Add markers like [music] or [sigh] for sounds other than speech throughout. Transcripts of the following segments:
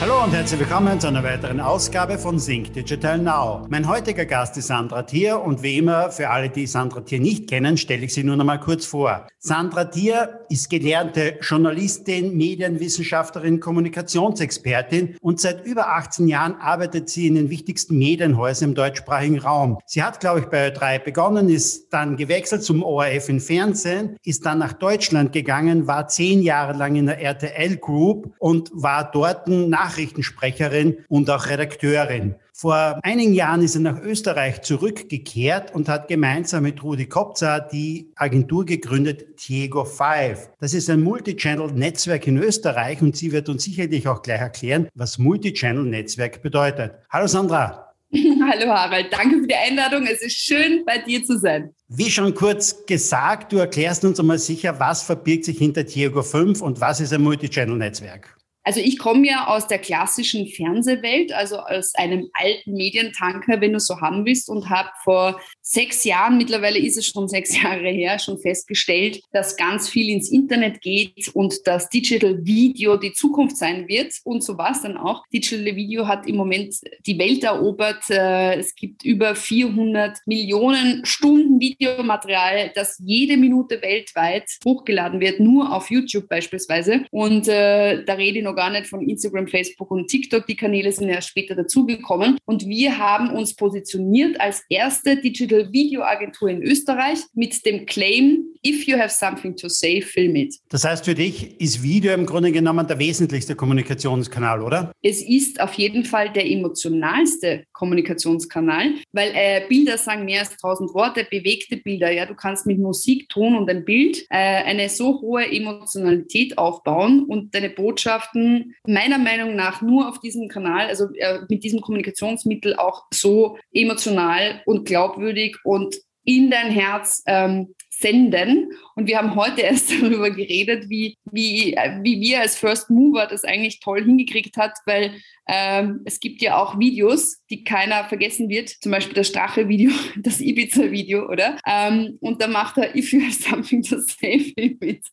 Hallo und herzlich willkommen zu einer weiteren Ausgabe von Sync Digital Now. Mein heutiger Gast ist Sandra Thier und wie immer, für alle, die Sandra Thier nicht kennen, stelle ich sie nur noch mal kurz vor. Sandra Thier ist gelernte Journalistin, Medienwissenschaftlerin, Kommunikationsexpertin und seit über 18 Jahren arbeitet sie in den wichtigsten Medienhäusern im deutschsprachigen Raum. Sie hat, glaube ich, bei Ö3 begonnen, ist dann gewechselt zum ORF im Fernsehen, ist dann nach Deutschland gegangen, war zehn Jahre lang in der RTL Group und war dort nach Nachrichtensprecherin und auch Redakteurin. Vor einigen Jahren ist er nach Österreich zurückgekehrt und hat gemeinsam mit Rudi Kopza die Agentur gegründet Diego 5. Das ist ein Multichannel-Netzwerk in Österreich und sie wird uns sicherlich auch gleich erklären, was Multichannel-Netzwerk bedeutet. Hallo Sandra. [laughs] Hallo Harald, danke für die Einladung. Es ist schön, bei dir zu sein. Wie schon kurz gesagt, du erklärst uns einmal sicher, was verbirgt sich hinter Diego 5 und was ist ein Multichannel-Netzwerk? Also ich komme ja aus der klassischen Fernsehwelt, also aus einem alten Medientanker, wenn du so haben willst, und habe vor sechs Jahren, mittlerweile ist es schon sechs [laughs] Jahre her, schon festgestellt, dass ganz viel ins Internet geht und dass Digital Video die Zukunft sein wird. Und so war es dann auch. Digital Video hat im Moment die Welt erobert. Äh, es gibt über 400 Millionen Stunden Videomaterial, das jede Minute weltweit hochgeladen wird, nur auf YouTube beispielsweise. Und äh, da rede ich noch gar nicht von Instagram, Facebook und TikTok. Die Kanäle sind ja später dazugekommen. Und wir haben uns positioniert als erste Digital Video Agentur in Österreich mit dem Claim, if you have something to say, film it. Das heißt, für dich ist Video im Grunde genommen der wesentlichste Kommunikationskanal, oder? Es ist auf jeden Fall der emotionalste Kommunikationskanal, weil äh, Bilder sagen mehr als tausend Worte, bewegte Bilder. Ja, du kannst mit Musik, Ton und ein Bild äh, eine so hohe Emotionalität aufbauen und deine Botschaften meiner Meinung nach nur auf diesem Kanal, also äh, mit diesem Kommunikationsmittel auch so emotional und glaubwürdig und in dein Herz ähm, senden. Und wir haben heute [laughs] erst darüber geredet, wie, wie, wie wir als First Mover das eigentlich toll hingekriegt hat, weil ähm, es gibt ja auch Videos, die keiner vergessen wird, zum Beispiel das Strache-Video, [laughs] das Ibiza-Video, oder? Ähm, und da macht er If you have something to say, mit.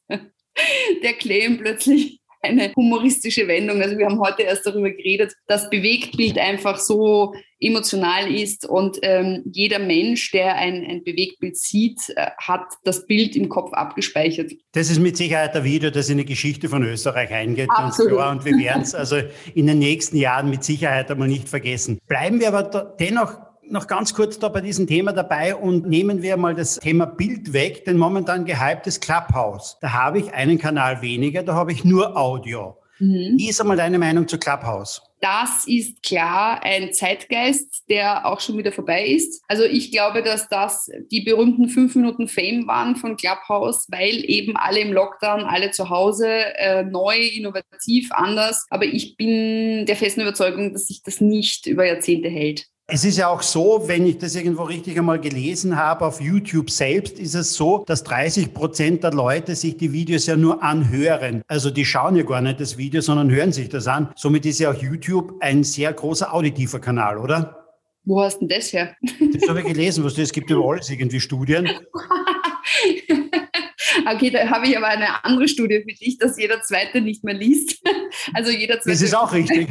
Der Claim plötzlich eine humoristische Wendung. Also wir haben heute erst darüber geredet, dass Bewegtbild einfach so emotional ist und ähm, jeder Mensch, der ein, ein Bewegtbild sieht, äh, hat das Bild im Kopf abgespeichert. Das ist mit Sicherheit ein Video, das in die Geschichte von Österreich eingeht. Absolut. Und, klar, und wir werden es also in den nächsten Jahren mit Sicherheit einmal nicht vergessen. Bleiben wir aber dennoch noch ganz kurz da bei diesem Thema dabei und nehmen wir mal das Thema Bild weg, denn momentan gehyptes Clubhouse. Da habe ich einen Kanal weniger, da habe ich nur Audio. Mhm. Wie ist einmal deine Meinung zu Clubhouse? Das ist klar ein Zeitgeist, der auch schon wieder vorbei ist. Also ich glaube, dass das die berühmten fünf Minuten Fame waren von Clubhouse, weil eben alle im Lockdown, alle zu Hause, äh, neu, innovativ, anders. Aber ich bin der festen Überzeugung, dass sich das nicht über Jahrzehnte hält. Es ist ja auch so, wenn ich das irgendwo richtig einmal gelesen habe, auf YouTube selbst ist es so, dass 30 Prozent der Leute sich die Videos ja nur anhören. Also die schauen ja gar nicht das Video, sondern hören sich das an. Somit ist ja auch YouTube ein sehr großer auditiver Kanal, oder? Wo hast du denn das her? Das habe ich gelesen, was du, es gibt über alles irgendwie Studien. [laughs] Okay, da habe ich aber eine andere Studie für dich, dass jeder Zweite nicht mehr liest. Also jeder Zweite. Das ist auch richtig.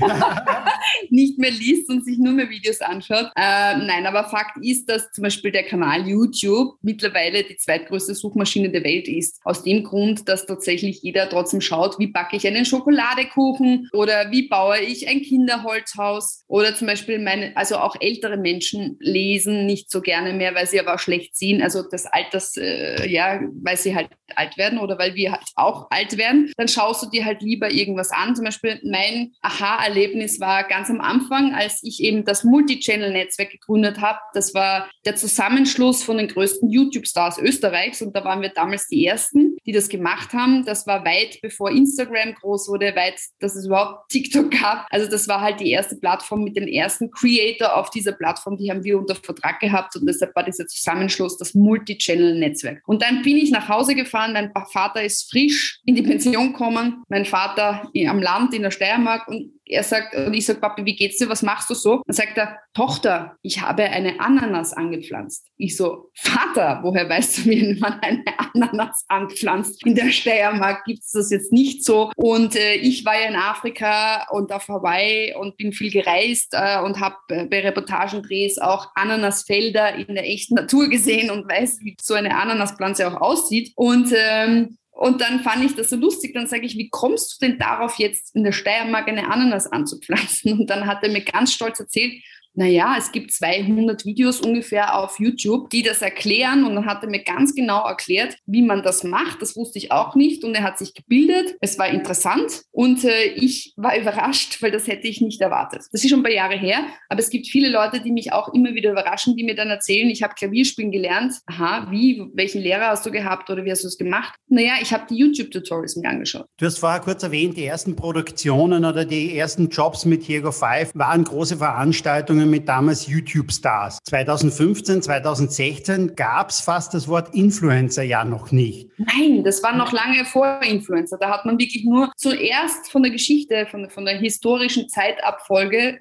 [laughs] nicht mehr liest und sich nur mehr Videos anschaut. Äh, nein, aber Fakt ist, dass zum Beispiel der Kanal YouTube mittlerweile die zweitgrößte Suchmaschine der Welt ist. Aus dem Grund, dass tatsächlich jeder trotzdem schaut, wie backe ich einen Schokoladekuchen oder wie baue ich ein Kinderholzhaus oder zum Beispiel meine, also auch ältere Menschen lesen nicht so gerne mehr, weil sie aber auch schlecht sehen. Also das Alters, äh, ja, weil sie halt alt werden oder weil wir halt auch alt werden, dann schaust du dir halt lieber irgendwas an. Zum Beispiel mein Aha-Erlebnis war ganz am Anfang, als ich eben das Multichannel-Netzwerk gegründet habe. Das war der Zusammenschluss von den größten YouTube-Stars Österreichs und da waren wir damals die Ersten, die das gemacht haben. Das war weit bevor Instagram groß wurde, weit, dass es überhaupt TikTok gab. Also das war halt die erste Plattform mit den ersten Creator auf dieser Plattform, die haben wir unter Vertrag gehabt und deshalb war dieser Zusammenschluss das Multichannel-Netzwerk. Und dann bin ich nach Hause gefahren, mein Vater ist frisch in die Pension gekommen, mein Vater am Land in der Steiermark und er sagt, und ich sage, Papi, wie geht's dir? Was machst du so? Dann sagt er, Tochter, ich habe eine Ananas angepflanzt. Ich so, Vater, woher weißt du, wie man eine Ananas anpflanzt? In der Steiermark gibt es das jetzt nicht so. Und äh, ich war ja in Afrika und auf Hawaii und bin viel gereist äh, und habe äh, bei Reportagendrehs auch Ananasfelder in der echten Natur gesehen und weiß, wie so eine Ananaspflanze auch aussieht. Und ähm, und dann fand ich das so lustig. Dann sage ich, wie kommst du denn darauf, jetzt in der Steiermark eine Ananas anzupflanzen? [laughs] Und dann hat er mir ganz stolz erzählt, naja, es gibt 200 Videos ungefähr auf YouTube, die das erklären. Und dann hat er mir ganz genau erklärt, wie man das macht. Das wusste ich auch nicht. Und er hat sich gebildet. Es war interessant. Und äh, ich war [laughs] überrascht, weil das hätte ich nicht erwartet. Das ist schon ein paar Jahre her. Aber es gibt viele Leute, die mich auch immer wieder überraschen, die mir dann erzählen, ich habe Klavierspielen gelernt. Aha, wie? Welchen Lehrer hast du gehabt oder wie hast du es gemacht? Naja, ich habe die YouTube-Tutorials mir angeschaut. Du hast vorher kurz erwähnt, die ersten Produktionen oder die ersten Jobs mit Diego 5 waren große Veranstaltungen Begegnungen mit damals YouTube-Stars. 2015, 2016 gab es fast das Wort Influencer ja noch nicht. Nein, das war noch lange vor Influencer. Da hat man wirklich nur zuerst von der Geschichte, von, von der historischen Zeitabfolge,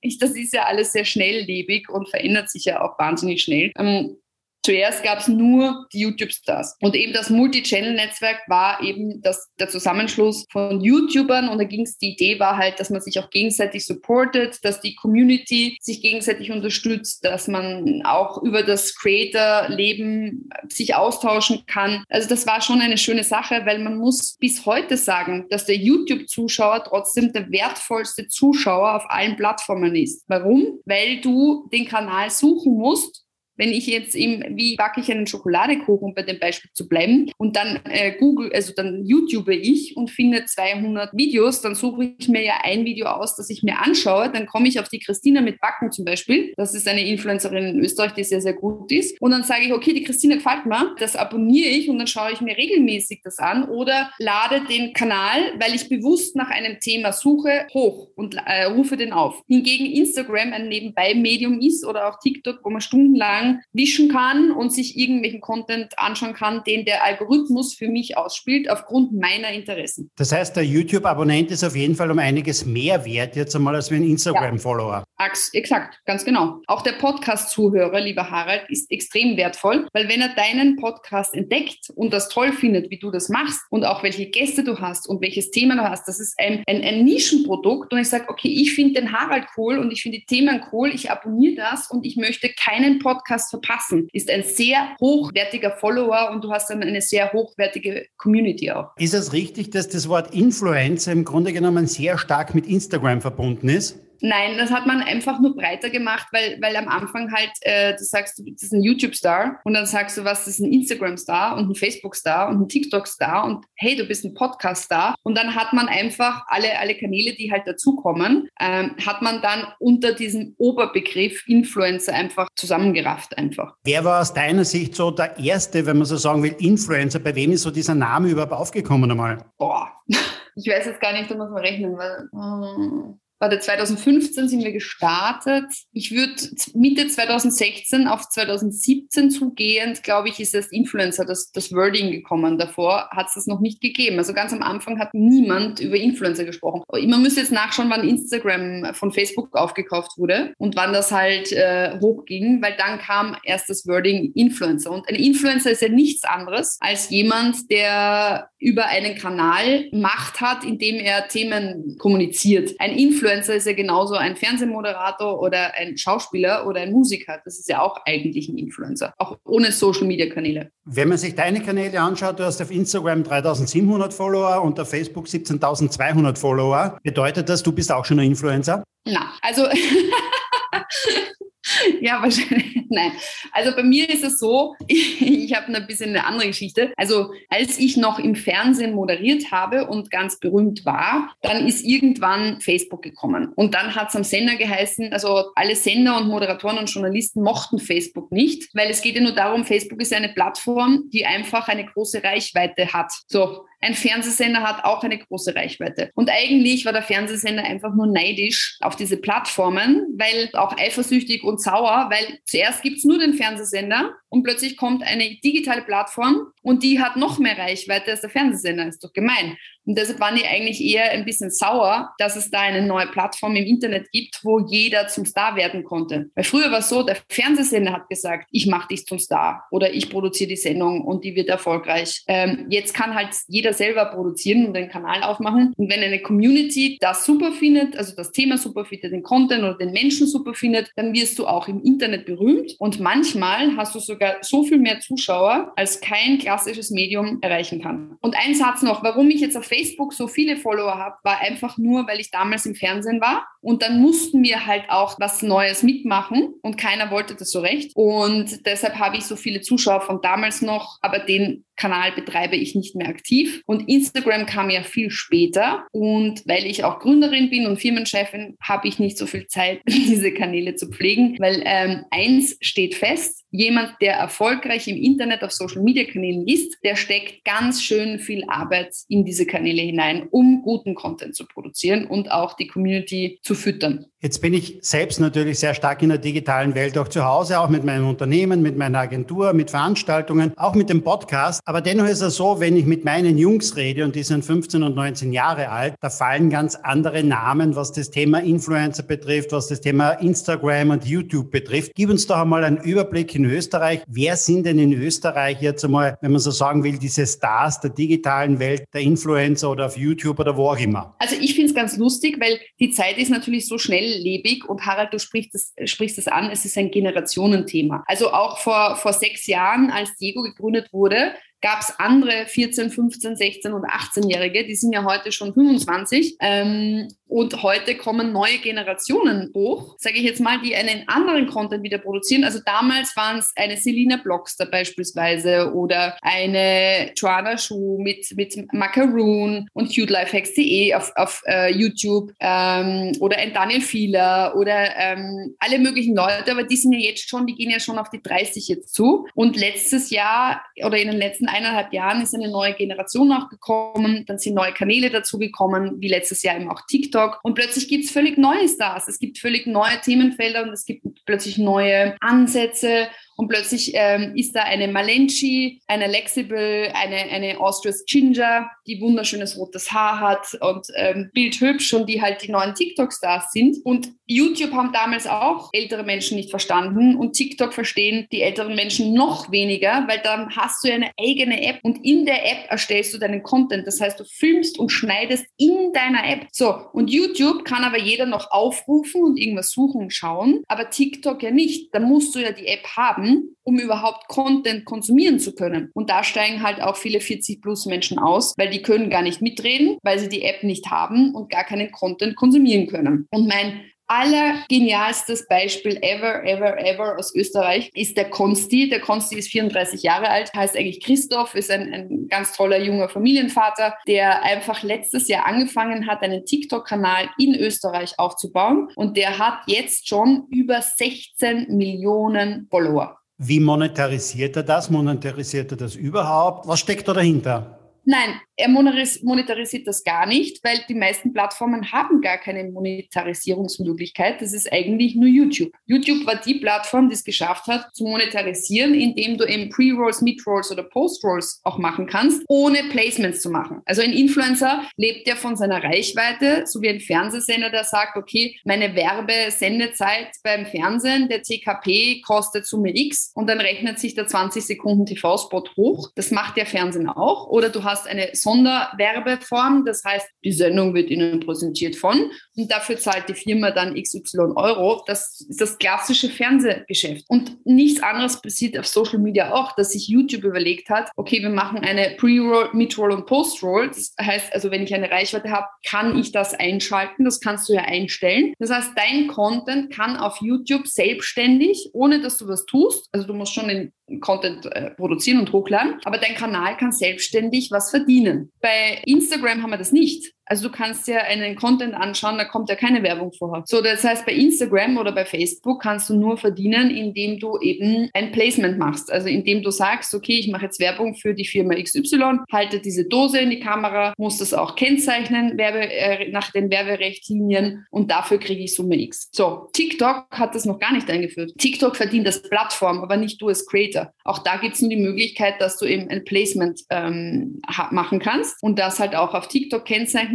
ich, [laughs] das ist ja alles sehr schnelllebig und verändert sich ja auch wahnsinnig schnell. Ähm, Zuerst gab es nur die YouTube-Stars. Und eben das Multi-Channel-Netzwerk war eben das, der Zusammenschluss von YouTubern. Und da ging es, die Idee war halt, dass man sich auch gegenseitig supportet, dass die Community sich gegenseitig unterstützt, dass man auch über das Creator-Leben sich austauschen kann. Also das war schon eine schöne Sache, weil man muss bis heute sagen, dass der YouTube-Zuschauer trotzdem der wertvollste Zuschauer auf allen Plattformen ist. Warum? Weil du den Kanal suchen musst wenn ich jetzt eben, wie backe ich einen Schokoladekuchen, um bei dem Beispiel zu bleiben, und dann äh, Google, also dann YouTube ich und finde 200 Videos, dann suche ich mir ja ein Video aus, das ich mir anschaue, dann komme ich auf die Christina mit Backen zum Beispiel. Das ist eine Influencerin in Österreich, die sehr, sehr gut ist. Und dann sage ich, okay, die Christina gefällt mir, das abonniere ich und dann schaue ich mir regelmäßig das an oder lade den Kanal, weil ich bewusst nach einem Thema suche, hoch und äh, rufe den auf. Hingegen Instagram ein Nebenbei-Medium ist oder auch TikTok, wo man stundenlang wischen kann und sich irgendwelchen Content anschauen kann, den der Algorithmus für mich ausspielt, aufgrund meiner Interessen. Das heißt, der YouTube-Abonnent ist auf jeden Fall um einiges mehr wert jetzt einmal als wie ein Instagram-Follower. Ja, exakt, ganz genau. Auch der Podcast-Zuhörer, lieber Harald, ist extrem wertvoll, weil wenn er deinen Podcast entdeckt und das toll findet, wie du das machst und auch welche Gäste du hast und welches Thema du hast, das ist ein, ein, ein Nischenprodukt und ich sage, okay, ich finde den Harald cool und ich finde die Themen cool, ich abonniere das und ich möchte keinen Podcast Podcast verpassen. Ist ein sehr hochwertiger Follower und du hast dann eine sehr hochwertige Community auch. Ist es richtig, dass das Wort Influencer im Grunde genommen sehr stark mit Instagram verbunden ist? Nein, das hat man einfach nur breiter gemacht, weil, weil am Anfang halt, äh, du sagst, du bist ein YouTube-Star und dann sagst du, was, das ist ein Instagram-Star und ein Facebook-Star und ein TikTok-Star und hey, du bist ein Podcast-Star. Und dann hat man einfach alle, alle Kanäle, die halt dazukommen, ähm, hat man dann unter diesem Oberbegriff Influencer einfach zusammengerafft einfach. Wer war aus deiner Sicht so der erste, wenn man so sagen will, Influencer? Bei wem ist so dieser Name überhaupt aufgekommen einmal? Boah, [laughs] ich weiß jetzt gar nicht, da muss man rechnen, weil... Hm warte, 2015 sind wir gestartet. Ich würde Mitte 2016 auf 2017 zugehend, glaube ich, ist erst Influencer das, das Wording gekommen. Davor hat es das noch nicht gegeben. Also ganz am Anfang hat niemand über Influencer gesprochen. Man müsste jetzt nachschauen, wann Instagram von Facebook aufgekauft wurde und wann das halt äh, hochging, weil dann kam erst das Wording Influencer. Und ein Influencer ist ja nichts anderes als jemand, der über einen Kanal Macht hat, indem er Themen kommuniziert. Ein Influencer Influencer ist ja genauso ein Fernsehmoderator oder ein Schauspieler oder ein Musiker. Das ist ja auch eigentlich ein Influencer, auch ohne Social-Media-Kanäle. Wenn man sich deine Kanäle anschaut, du hast auf Instagram 3700 Follower und auf Facebook 17.200 Follower. Bedeutet das, du bist auch schon ein Influencer? Na, also [laughs] [laughs] ja, wahrscheinlich. Nein. Also bei mir ist es so, ich, [laughs] ich habe ein bisschen eine andere Geschichte. Also als ich noch im Fernsehen moderiert habe und ganz berühmt war, dann ist irgendwann Facebook gekommen. Und dann hat es am Sender geheißen, also alle Sender und Moderatoren und Journalisten mochten Facebook nicht, weil es geht ja nur darum, Facebook ist eine Plattform, die einfach eine große Reichweite hat. So, ein Fernsehsender hat auch eine große Reichweite. Und eigentlich war der Fernsehsender einfach nur neidisch auf diese Plattformen, weil auch eifersüchtig und sauer, weil zuerst gibt es nur den Fernsehsender und plötzlich kommt eine digitale Plattform und die hat noch mehr Reichweite als der Fernsehsender. Ist doch gemein. Und deshalb waren die eigentlich eher ein bisschen sauer, dass es da eine neue Plattform im Internet gibt, wo jeder zum Star werden konnte. Weil früher war es so, der Fernsehsender hat gesagt, ich mache dich zum Star oder ich produziere die Sendung und die wird erfolgreich. Ähm, jetzt kann halt jeder selber produzieren und den Kanal aufmachen. Und wenn eine Community das super findet, also das Thema super findet, den Content oder den Menschen super findet, dann wirst du auch im Internet berühmt. Und manchmal hast du sogar so viel mehr Zuschauer, als kein klassisches Medium erreichen kann. Und ein Satz noch, warum ich jetzt auf Facebook so viele Follower habe, war einfach nur, weil ich damals im Fernsehen war und dann mussten wir halt auch was Neues mitmachen und keiner wollte das so recht. Und deshalb habe ich so viele Zuschauer von damals noch, aber den Kanal betreibe ich nicht mehr aktiv. Und Instagram kam ja viel später. Und weil ich auch Gründerin bin und Firmenchefin, habe ich nicht so viel Zeit, [laughs] diese Kanäle zu pflegen, weil ähm, eins steht fest, jemand, der erfolgreich im Internet auf Social-Media-Kanälen ist, der steckt ganz schön viel Arbeit in diese Kanäle hinein, um guten Content zu produzieren und auch die Community füttern. Jetzt bin ich selbst natürlich sehr stark in der digitalen Welt auch zu Hause, auch mit meinem Unternehmen, mit meiner Agentur, mit Veranstaltungen, auch mit dem Podcast. Aber dennoch ist es so, wenn ich mit meinen Jungs rede und die sind 15 und 19 Jahre alt, da fallen ganz andere Namen, was das Thema Influencer betrifft, was das Thema Instagram und YouTube betrifft. Gib uns doch einmal einen Überblick in Österreich. Wer sind denn in Österreich jetzt einmal, wenn man so sagen will, diese Stars der digitalen Welt, der Influencer oder auf YouTube oder wo auch immer? Also ich finde es ganz lustig, weil die Zeit ist natürlich so schnell schnelllebig und Harald, du sprichst es, sprichst es an, es ist ein Generationenthema. Also auch vor, vor sechs Jahren, als Diego gegründet wurde, gab es andere 14, 15, 16 und 18-Jährige, die sind ja heute schon 25. Ähm, und heute kommen neue Generationen hoch, sage ich jetzt mal, die einen anderen Content wieder produzieren. Also damals waren es eine Selina Blockster beispielsweise oder eine Joanna Schuh mit, mit Macaroon und cutelifehacks.de auf, auf äh, YouTube ähm, oder ein Daniel Fieler oder ähm, alle möglichen Leute, aber die sind ja jetzt schon, die gehen ja schon auf die 30 jetzt zu. Und letztes Jahr oder in den letzten eineinhalb Jahren ist eine neue Generation nachgekommen, dann sind neue Kanäle dazugekommen, wie letztes Jahr eben auch TikTok TikTok und plötzlich gibt es völlig neue Stars. Es gibt völlig neue Themenfelder und es gibt plötzlich neue Ansätze und plötzlich ähm, ist da eine Malenchi, eine Lexible, eine, eine Austrias Ginger, die wunderschönes rotes Haar hat und ähm, bildhübsch und die halt die neuen TikTok-Stars sind. Und YouTube haben damals auch ältere Menschen nicht verstanden und TikTok verstehen die älteren Menschen noch weniger, weil dann hast du eine eigene App und in der App erstellst du deinen Content. Das heißt, du filmst und schneidest in deiner App. So, und YouTube kann aber jeder noch aufrufen und irgendwas suchen und schauen, aber TikTok ja nicht. Da musst du ja die App haben um überhaupt Content konsumieren zu können. Und da steigen halt auch viele 40 plus Menschen aus, weil die können gar nicht mitreden, weil sie die App nicht haben und gar keinen Content konsumieren können. Und mein allergenialstes Beispiel ever, ever, ever aus Österreich ist der Konsti. Der Konsti ist 34 Jahre alt, heißt eigentlich Christoph, ist ein, ein ganz toller junger Familienvater, der einfach letztes Jahr angefangen hat, einen TikTok-Kanal in Österreich aufzubauen. Und der hat jetzt schon über 16 Millionen Follower. Wie monetarisiert er das? Monetarisiert er das überhaupt? Was steckt da dahinter? Nein, er monetarisiert das gar nicht, weil die meisten Plattformen haben gar keine Monetarisierungsmöglichkeit. Das ist eigentlich nur YouTube. YouTube war die Plattform, die es geschafft hat, zu monetarisieren, indem du eben Pre-Rolls, Mid-Rolls oder Post-Rolls auch machen kannst, ohne Placements zu machen. Also ein Influencer lebt ja von seiner Reichweite, so wie ein Fernsehsender, der sagt, okay, meine Werbesendezeit beim Fernsehen, der TKP kostet Summe X und dann rechnet sich der 20 Sekunden TV-Spot hoch. Das macht der Fernsehen auch. Oder du hast eine Sonderwerbeform. Das heißt, die Sendung wird Ihnen präsentiert von und dafür zahlt die Firma dann XY Euro. Das ist das klassische Fernsehgeschäft. Und nichts anderes passiert auf Social Media auch, dass sich YouTube überlegt hat, okay, wir machen eine Pre-Roll, Mid-Roll und Post-Roll. Das heißt also, wenn ich eine Reichweite habe, kann ich das einschalten. Das kannst du ja einstellen. Das heißt, dein Content kann auf YouTube selbstständig, ohne dass du was tust, also du musst schon den Content äh, produzieren und hochladen, aber dein Kanal kann selbstständig was verdienen. Bei Instagram haben wir das nicht. Also du kannst ja einen Content anschauen, da kommt ja keine Werbung vorher. So, das heißt, bei Instagram oder bei Facebook kannst du nur verdienen, indem du eben ein Placement machst. Also indem du sagst, okay, ich mache jetzt Werbung für die Firma XY, halte diese Dose in die Kamera, muss das auch kennzeichnen Werbe, äh, nach den Werberechtlinien und dafür kriege ich Summe X. So, TikTok hat das noch gar nicht eingeführt. TikTok verdient das Plattform, aber nicht du als Creator. Auch da gibt es nur die Möglichkeit, dass du eben ein Placement ähm, machen kannst und das halt auch auf TikTok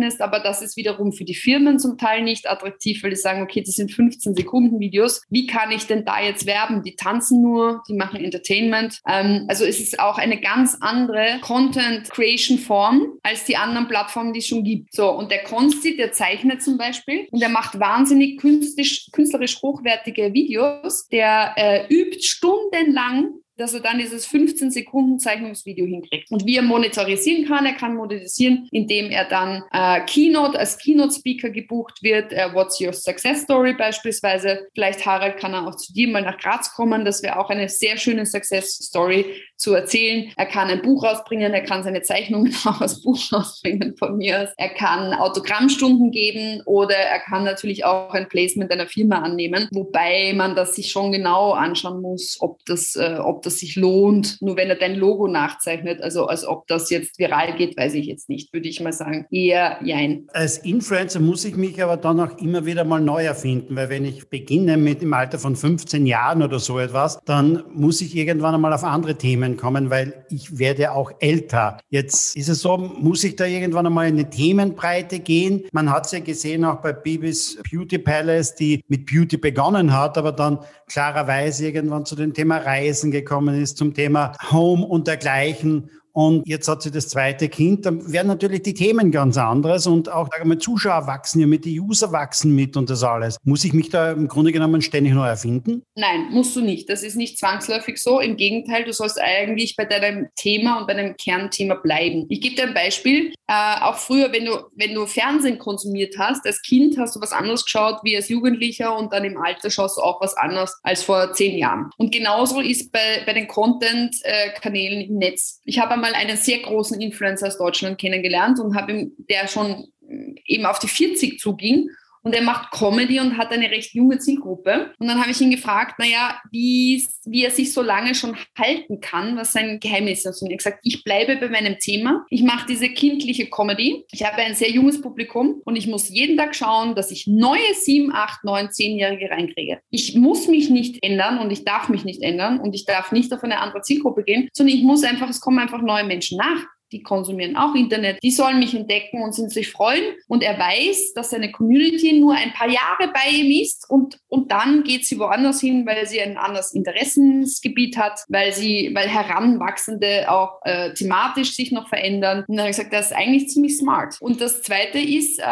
kennzeichnest, aber das ist wiederum für die Firmen zum Teil nicht attraktiv, weil die sagen, okay, das sind 15 Sekunden Videos. Wie kann ich denn da jetzt werben? Die tanzen nur, die machen Entertainment. Ähm, also es ist auch eine ganz andere Content Creation Form als die anderen Plattformen, die es schon gibt. So, und der Konsti, der zeichnet zum Beispiel und der macht wahnsinnig künstlerisch, künstlerisch hochwertige Videos. Der äh, übt stundenlang dass er dann dieses 15 Sekunden Zeichnungsvideo hinkriegt. Und wie er monetarisieren kann, er kann monetarisieren, indem er dann äh, Keynote als Keynote-Speaker gebucht wird, äh, What's Your Success Story beispielsweise. Vielleicht, Harald, kann er auch zu dir mal nach Graz kommen. Das wäre auch eine sehr schöne Success Story zu erzählen. Er kann ein Buch rausbringen, er kann seine Zeichnungen [laughs] auch als Buch rausbringen von mir aus. Er kann Autogrammstunden geben oder er kann natürlich auch ein Placement einer Firma annehmen, wobei man das sich schon genau anschauen muss, ob das, äh, ob das sich lohnt, nur wenn er dein Logo nachzeichnet. Also als ob das jetzt viral geht, weiß ich jetzt nicht, würde ich mal sagen. Eher jein. Als Influencer muss ich mich aber dann auch immer wieder mal neu erfinden, weil wenn ich beginne mit im Alter von 15 Jahren oder so etwas, dann muss ich irgendwann einmal auf andere Themen kommen, weil ich werde auch älter. Jetzt ist es so, muss ich da irgendwann einmal in eine Themenbreite gehen? Man hat es ja gesehen auch bei Bibis Beauty Palace, die mit Beauty begonnen hat, aber dann klarerweise irgendwann zu dem Thema Reisen gekommen ist, zum Thema Home und dergleichen und jetzt hat sie das zweite Kind, dann werden natürlich die Themen ganz anderes und auch mal, Zuschauer wachsen ja mit, die User wachsen mit und das alles. Muss ich mich da im Grunde genommen ständig neu erfinden? Nein, musst du nicht. Das ist nicht zwangsläufig so. Im Gegenteil, du sollst eigentlich bei deinem Thema und bei deinem Kernthema bleiben. Ich gebe dir ein Beispiel. Äh, auch früher, wenn du, wenn du Fernsehen konsumiert hast, als Kind hast du was anderes geschaut wie als Jugendlicher und dann im Alter schaust du auch was anderes als vor zehn Jahren. Und genauso ist bei, bei den Content-Kanälen im Netz. Ich habe einmal mal einen sehr großen Influencer aus Deutschland kennengelernt und habe ihm, der schon mm, eben auf die 40 zuging und er macht Comedy und hat eine recht junge Zielgruppe. Und dann habe ich ihn gefragt, naja, wie, wie er sich so lange schon halten kann, was sein Geheimnis ist. Und er hat gesagt, ich bleibe bei meinem Thema. Ich mache diese kindliche Comedy. Ich habe ein sehr junges Publikum und ich muss jeden Tag schauen, dass ich neue sieben, acht, neun, zehnjährige reinkriege. Ich muss mich nicht ändern und ich darf mich nicht ändern und ich darf nicht auf eine andere Zielgruppe gehen, sondern ich muss einfach, es kommen einfach neue Menschen nach die konsumieren auch Internet, die sollen mich entdecken und sind sich freuen. Und er weiß, dass seine Community nur ein paar Jahre bei ihm ist und, und dann geht sie woanders hin, weil sie ein anderes Interessensgebiet hat, weil sie, weil Heranwachsende auch äh, thematisch sich noch verändern. Und dann habe ich gesagt, das ist eigentlich ziemlich smart. Und das zweite ist, äh,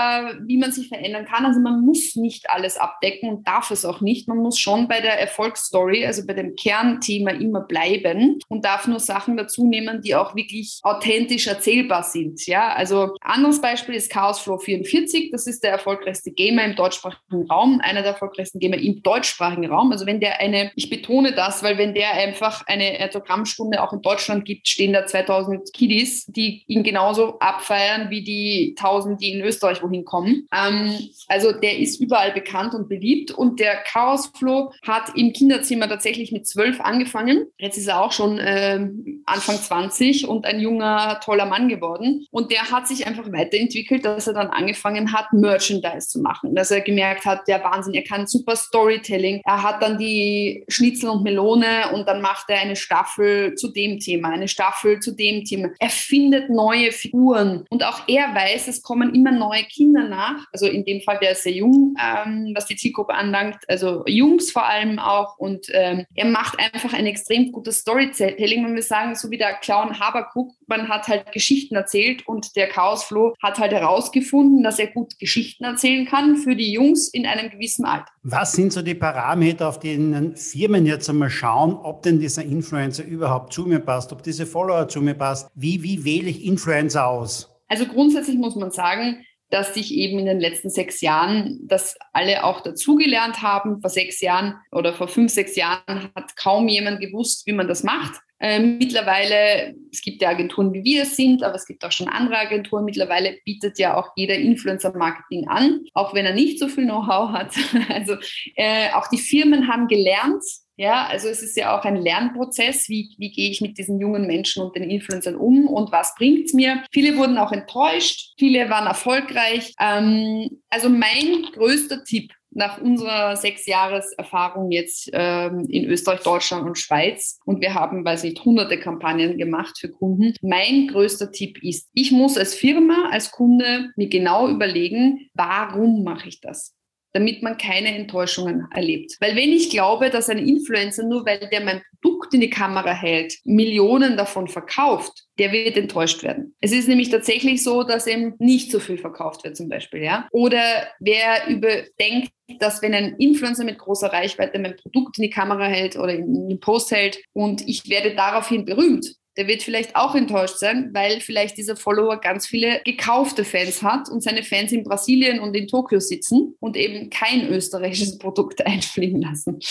wie man sich verändern kann. Also man muss nicht alles abdecken und darf es auch nicht. Man muss schon bei der Erfolgsstory, also bei dem Kernthema immer bleiben und darf nur Sachen dazu nehmen, die auch wirklich authentisch authentisch erzählbar sind. Ja, also anderes Beispiel ist Chaos Flow 44. Das ist der erfolgreichste Gamer im deutschsprachigen Raum, einer der erfolgreichsten Gamer im deutschsprachigen Raum. Also wenn der eine, ich betone das, weil wenn der einfach eine Autogrammstunde auch in Deutschland gibt, stehen da 2000 Kiddies, die ihn genauso abfeiern wie die 1000, die in Österreich wohin kommen. Ähm, also der ist überall bekannt und beliebt und der Chaos Flow hat im Kinderzimmer tatsächlich mit zwölf angefangen. Jetzt ist er auch schon äh, Anfang 20 und ein junger toller Mann geworden. Und der hat sich einfach weiterentwickelt, dass er dann angefangen hat, Merchandise zu machen. Dass er gemerkt hat, der Wahnsinn, er kann super Storytelling. Er hat dann die Schnitzel und Melone und dann macht er eine Staffel zu dem Thema, eine Staffel zu dem Thema. Er findet neue Figuren und auch er weiß, es kommen immer neue Kinder nach. Also in dem Fall, der ist sehr jung, ähm, was die Zielgruppe anlangt, also Jungs vor allem auch. Und ähm, er macht einfach ein extrem gutes Storytelling. Wenn wir sagen, so wie der Clown Habakuk, man hat halt Geschichten erzählt und der Chaosfloh hat halt herausgefunden, dass er gut Geschichten erzählen kann für die Jungs in einem gewissen Alter. Was sind so die Parameter, auf denen Firmen jetzt einmal schauen, ob denn dieser Influencer überhaupt zu mir passt, ob diese Follower zu mir passt? Wie, wie wähle ich Influencer aus? Also grundsätzlich muss man sagen, dass sich eben in den letzten sechs Jahren, dass alle auch dazugelernt haben. Vor sechs Jahren oder vor fünf, sechs Jahren hat kaum jemand gewusst, wie man das macht. Ähm, mittlerweile, es gibt ja Agenturen, wie wir es sind, aber es gibt auch schon andere Agenturen. Mittlerweile bietet ja auch jeder Influencer-Marketing an, auch wenn er nicht so viel Know-how hat. [laughs] Also äh, auch die Firmen haben gelernt, ja, also es ist ja auch ein Lernprozess. Wie, wie gehe ich mit diesen jungen Menschen und den Influencern um und was bringt es mir? Viele wurden auch enttäuscht, viele waren erfolgreich. Ähm, also mein größter Tipp nach unserer sechs Jahres Erfahrung jetzt ähm, in Österreich, Deutschland und Schweiz und wir haben, weiß nicht, hunderte Kampagnen gemacht für Kunden. Mein größter Tipp ist, ich muss als Firma, als Kunde mir genau überlegen, warum mache ich das? Damit man keine Enttäuschungen erlebt. Weil wenn ich glaube, dass ein Influencer, nur weil der mein Produkt in die Kamera hält, Millionen davon verkauft, der wird enttäuscht werden. Es ist nämlich tatsächlich so, dass eben nicht so viel verkauft wird zum Beispiel, ja. Oder wer überdenkt, dass wenn ein Influencer mit großer Reichweite mein Produkt in die Kamera hält oder in den Post hält und ich werde daraufhin berühmt, der wird vielleicht auch enttäuscht sein, weil vielleicht dieser Follower ganz viele gekaufte Fans hat und seine Fans in Brasilien und in Tokio sitzen und eben kein österreichisches [laughs] Produkt einfliegen lassen. [laughs]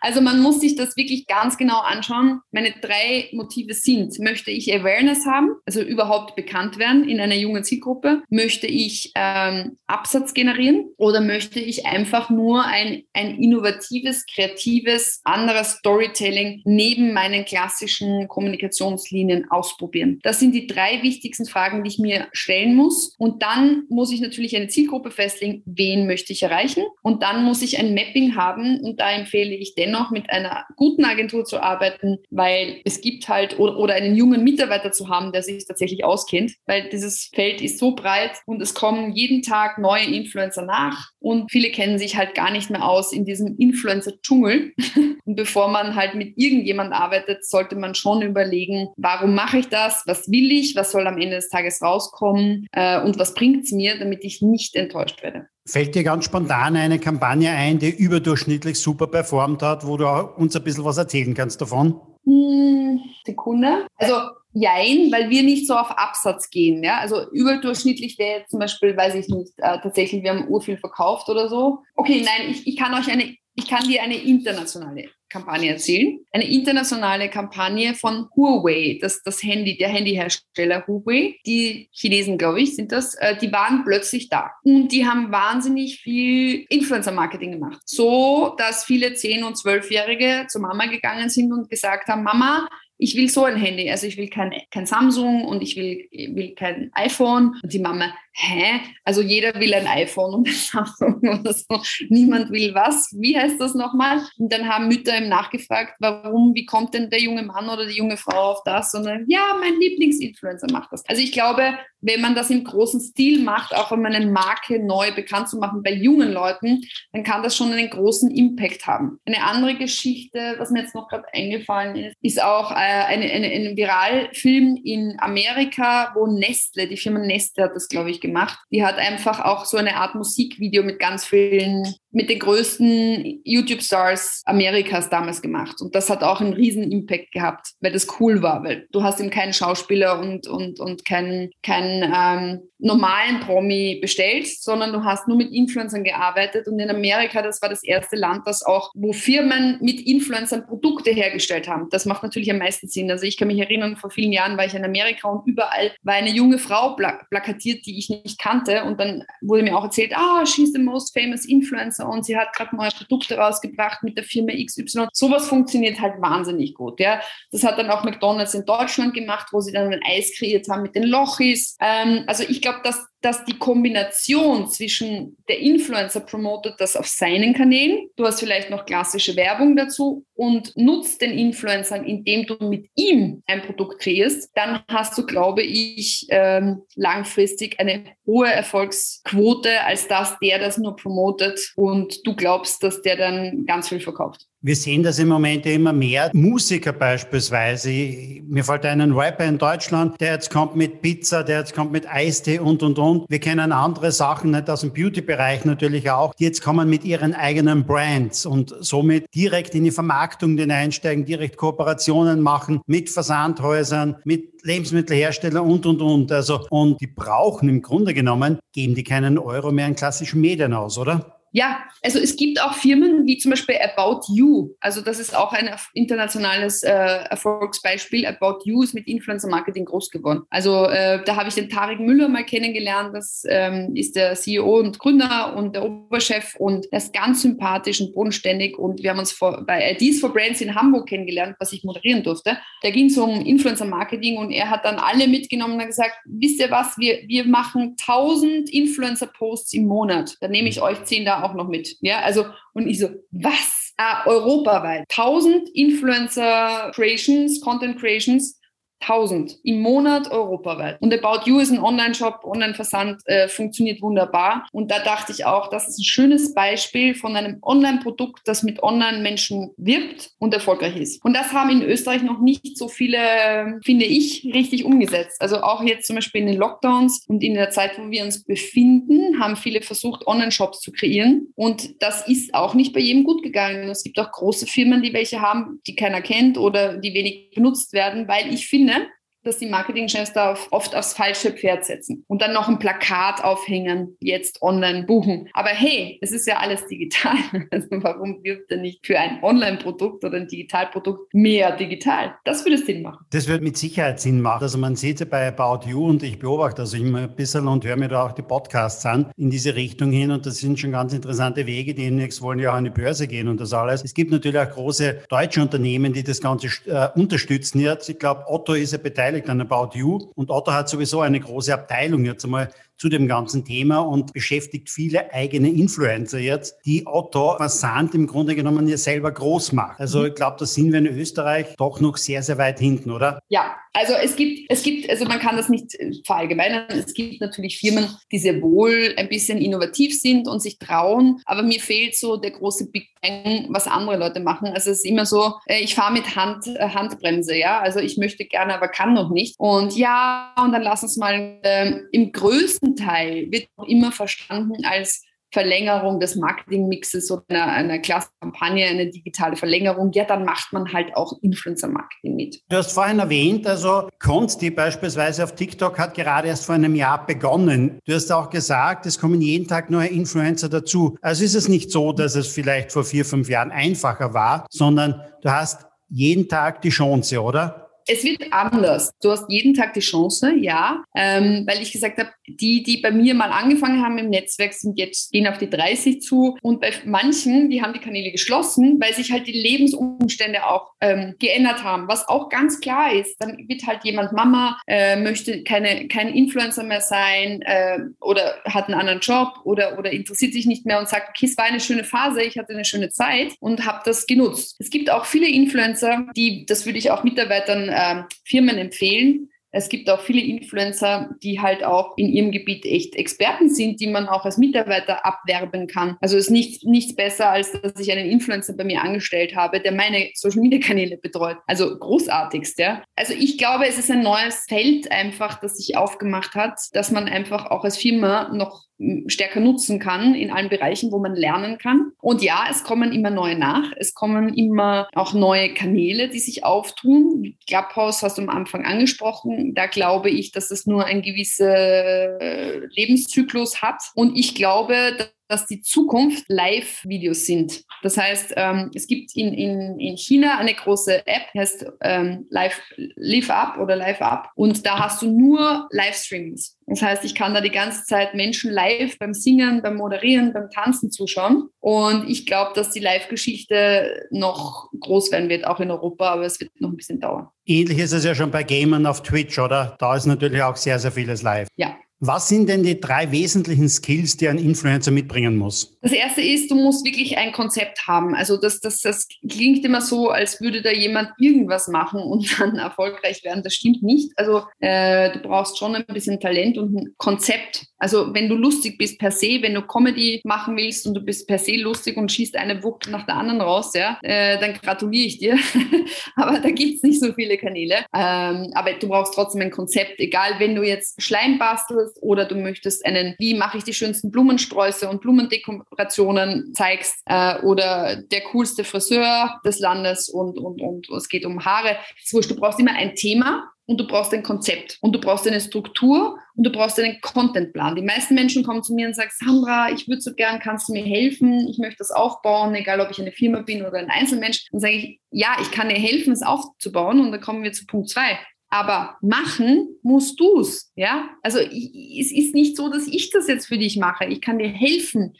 Also man muss sich das wirklich ganz genau anschauen. Meine drei Motive sind, möchte ich Awareness haben, also überhaupt bekannt werden in einer jungen Zielgruppe? Möchte ich ähm, Absatz generieren oder möchte ich einfach nur ein, ein innovatives, kreatives, anderes Storytelling neben meinen klassischen Kommunikationen Kommunikationslinien ausprobieren? Das sind die drei wichtigsten Fragen, die ich mir stellen muss. Und dann muss ich natürlich eine Zielgruppe festlegen, wen möchte ich erreichen. Und dann muss ich ein Mapping haben. Und da empfehle ich dennoch, mit einer guten Agentur zu arbeiten, weil es gibt halt, oder, einen jungen Mitarbeiter zu haben, der sich tatsächlich auskennt, weil dieses Feld ist so breit und es kommen jeden Tag neue Influencer nach. Und viele kennen sich halt gar nicht mehr aus in diesem Influencer-Dschungel. [laughs] und bevor man halt mit irgendjemand arbeitet, sollte man schon überlegen, warum mache ich das, was will ich, was soll am Ende des Tages rauskommen äh, und was bringt es mir, damit ich nicht enttäuscht werde. Fällt dir ganz spontan eine Kampagne ein, die überdurchschnittlich super performt hat, wo du uns ein bisschen was erzählen kannst davon? Hm, Sekunde. Also Jein, weil wir nicht so auf Absatz gehen. Ja? Also überdurchschnittlich wäre jetzt zum Beispiel, weiß ich nicht, äh, tatsächlich, wir haben urviel verkauft oder so. Okay, nein, ich, ich kann euch eine, ich kann dir eine internationale Kampagne erzählen. Eine internationale Kampagne von Huawei, das, das Handy, der Handyhersteller Huawei. Die Chinesen, glaube ich, sind das. Äh, die waren plötzlich da. Und die haben wahnsinnig viel Influencer-Marketing gemacht. So, dass viele 10- und 12-Jährige zur Mama gegangen sind und gesagt haben, Mama, ich will so ein Handy, also ich will kein, kein Samsung und ich will, will kein iPhone. Und die Mama, hä? Also jeder will ein iPhone und Samsung [laughs] oder so. Niemand will was. Wie heißt das nochmal? Und dann haben Mütter ihm nachgefragt, warum, wie kommt denn der junge Mann oder die junge Frau auf das? Und dann, ja, mein Lieblingsinfluencer macht das. Also ich glaube, wenn man das im großen Stil macht, auch um eine Marke neu bekannt zu machen bei jungen Leuten, dann kann das schon einen großen Impact haben. Eine andere Geschichte, was mir jetzt noch gerade eingefallen ist, ist auch äh, eine, eine, ein Viralfilm in Amerika, wo Nestle, die Firma Nestle hat das, glaube ich, gemacht. Die hat einfach auch so eine Art Musikvideo mit ganz vielen mit den größten YouTube-Stars Amerikas damals gemacht. Und das hat auch einen riesen Impact gehabt, weil das cool war, weil du hast eben keinen Schauspieler und, und, und keinen, keinen ähm, normalen Promi bestellt, sondern du hast nur mit Influencern gearbeitet. Und in Amerika, das war das erste Land, das auch, wo Firmen mit Influencern Produkte hergestellt haben. Das macht natürlich am meisten Sinn. Also ich kann mich erinnern, vor vielen Jahren war ich in Amerika und überall war eine junge Frau plakatiert, die ich nicht kannte. Und dann wurde mir auch erzählt, ah, she's the most famous influencer Influencer und sie hat gerade neue Produkte rausgebracht mit der Firma XY. Sowas funktioniert halt wahnsinnig gut. Ja. Das hat dann auch McDonalds in Deutschland gemacht, wo sie dann ein Eis kreiert haben mit den Lochis. Ähm, also ich glaube, dass dass die Kombination zwischen der Influencer promotet das auf seinen Kanälen, du hast vielleicht noch klassische Werbung dazu und nutzt den Influencer, indem du mit ihm ein Produkt kreierst, dann hast du, glaube ich, ähm, langfristig eine hohe Erfolgsquote, als dass der das nur promotet und du glaubst, dass der dann ganz viel verkauft. Wir sehen das im Moment immer mehr. Musiker beispielsweise. Mir fällt ein Rapper in Deutschland, der jetzt kommt mit Pizza, der jetzt kommt mit Eistee und, und, und. Wir kennen andere Sachen, nicht aus dem Beauty-Bereich natürlich auch, die jetzt kommen mit ihren eigenen Brands und somit direkt in die Vermarktung einsteigen, direkt Kooperationen machen mit Versandhäusern, mit Lebensmittelhersteller und, und, und. Also, und die brauchen im Grunde genommen, geben die keinen Euro mehr in klassischen Medien aus, oder? Ja, also es gibt auch Firmen wie zum Beispiel About You. Also das ist auch ein internationales äh, Erfolgsbeispiel. About You ist mit Influencer Marketing groß geworden. Also äh, da habe ich den Tarek Müller mal kennengelernt. Das ähm, ist der CEO und Gründer und der Oberchef und er ist ganz sympathisch und bodenständig. Und wir haben uns vor, bei Ideas for Brands in Hamburg kennengelernt, was ich moderieren durfte. Da ging es um Influencer Marketing und er hat dann alle mitgenommen und gesagt, wisst ihr was, wir, wir machen 1000 Influencer Posts im Monat. Da nehme ich euch 10 da auch noch mit. Ja, also, und ich so, was? Ah, europaweit. 1000 Influencer Creations, Content Creations 1000 im Monat europaweit. Und About You ist ein Online-Shop, Online-Versand, äh, funktioniert wunderbar. Und da dachte ich auch, das ist ein schönes Beispiel von einem Online-Produkt, das mit Online-Menschen wirbt und erfolgreich ist. Und das haben in Österreich noch nicht so viele, finde ich, richtig umgesetzt. Also auch jetzt zum Beispiel in den Lockdowns und in der Zeit, wo wir uns befinden, haben viele versucht, Online-Shops zu kreieren. Und das ist auch nicht bei jedem gut gegangen. Es gibt auch große Firmen, die welche haben, die keiner kennt oder die wenig benutzt werden, weil ich finde, finde, dass die Marketingchefs da oft aufs falsche Pferd setzen und dann noch ein Plakat aufhängen, jetzt online buchen. Aber hey, es ist ja alles digital. [laughs] Also warum wirbt er nicht für ein Online-Produkt oder ein Digitalprodukt mehr digital? Das würde Sinn machen. Das wird mit Sicherheit Sinn machen. Also man sieht ja bei About You und ich beobachte also immer ein bisschen und höre mir da auch die Podcasts an in diese Richtung hin und das sind schon ganz interessante Wege. Die demnächst wollen ja auch an die Börse gehen und das alles. Es gibt natürlich auch große deutsche Unternehmen, die das Ganze äh, unterstützen. Jetzt, ich glaube, Otto ist ja beteiligt beteiligt an About You. Und Otto hat sowieso eine große Abteilung jetzt einmal zu dem ganzen Thema und beschäftigt viele eigene Influencer jetzt, die Otto Versand im Grunde genommen ja selber groß macht. Also ich glaube, da sind wir in Österreich doch noch sehr, sehr weit hinten, oder? Ja, also es gibt, es gibt, also man kann das nicht verallgemeinern. Es gibt natürlich Firmen, die sehr wohl ein bisschen innovativ sind und sich trauen, aber mir fehlt so der große Big Bang, was andere Leute machen. Also es ist immer so, äh, ich fahre mit Hand, äh, Handbremse, ja. Also ich möchte gerne, aber kann noch nicht. Und ja, und dann lass uns mal äh, im größten Teil wird auch immer verstanden als Verlängerung des Marketingmixes oder einer, einer Klassenkampagne, eine digitale Verlängerung, ja, dann macht man halt auch Influencer-Marketing mit. Du hast vorhin erwähnt, also Consti beispielsweise auf TikTok hat gerade erst vor einem Jahr begonnen. Du hast auch gesagt, es kommen jeden Tag neue Influencer dazu. Also ist es nicht so, dass es vielleicht vor vier, fünf Jahren einfacher war, sondern du hast jeden Tag die Chance, oder? Es wird anders. Du hast jeden Tag die Chance, ja, ähm, weil ich gesagt habe, die, die bei mir mal angefangen haben im Netzwerk, sind jetzt gehen auf die 30 zu und bei manchen, die haben die Kanäle geschlossen, weil sich halt die Lebensumstände auch ähm, geändert haben, was auch ganz klar ist. Dann wird halt jemand Mama, äh, möchte keine, kein Influencer mehr sein äh, oder hat einen anderen Job oder, oder interessiert sich nicht mehr und sagt, okay, es war eine schöne Phase, ich hatte eine schöne Zeit und habe das genutzt. Es gibt auch viele Influencer, die, das würde ich auch Mitarbeitern äh, Firmen empfehlen. Es gibt auch viele Influencer, die halt auch in ihrem Gebiet echt Experten sind, die man auch als Mitarbeiter abwerben kann. Also es ist nichts, nichts besser, als dass ich einen Influencer bei mir angestellt habe, der meine Social Media Kanäle betreut. Also großartigst, ja. Also ich glaube, es ist ein neues Feld einfach, das sich aufgemacht hat, dass man einfach auch als Firma noch stärker nutzen kann in allen Bereichen, wo man lernen kann. Und ja, es kommen immer neue nach. Es kommen immer auch neue Kanäle, die sich auftun. Clubhouse hast du am Anfang angesprochen. Da glaube ich, dass es nur ein gewisser äh, Lebenszyklus hat. Und ich glaube, dass die Zukunft Live-Videos sind. Das heißt, ähm, es gibt in, in, in China eine große App, heißt ähm, Live, Live Up oder Live Up und da hast du nur Livestreams. Das heißt, ich kann da die ganze Zeit Menschen live beim Singen, beim Moderieren, beim Tanzen zuschauen. Und ich glaube, dass die Live-Geschichte noch groß werden wird, auch in Europa, aber es wird noch ein bisschen dauern. Ähnlich ist es ja schon bei Gamern auf Twitch, oder? Da ist natürlich auch sehr, sehr vieles live. Ja, was sind denn die drei wesentlichen Skills, die ein Influencer mitbringen muss? Das erste ist, du musst wirklich ein Konzept haben. Also das, das, das klingt immer so, als würde da jemand irgendwas machen und [laughs] dann erfolgreich werden. Das stimmt nicht. Also äh, du brauchst schon ein bisschen Talent und ein Konzept Also wenn du lustig bist per se, wenn du Comedy machen willst und du bist per se lustig und schießt eine Wucht nach der anderen raus, ja, äh, dann gratuliere ich dir. [laughs] aber da gibt es nicht so viele Kanäle. Ähm, aber du brauchst trotzdem ein Konzept, egal wenn du jetzt Schleim bastelst oder du möchtest einen, wie mache ich die schönsten Blumensträuße und Blumendekorationen zeigst äh, oder der coolste Friseur des Landes und, und, und es geht um Haare. ist wurscht, du brauchst immer ein Thema und du brauchst ein Konzept und du brauchst eine Struktur und du brauchst einen Contentplan. Die meisten Menschen kommen zu mir und sagen, Sandra, ich würde so gern, kannst du mir helfen? Ich möchte das aufbauen, egal ob ich eine Firma bin oder ein Einzelmensch. Dann sage ich, ja, ich kann dir helfen, es aufzubauen. Und dann kommen wir zu Punkt zwei. Aber machen musst du's, ja? Also ich, es ist nicht so, dass ich das jetzt für dich mache. Ich kann dir helfen,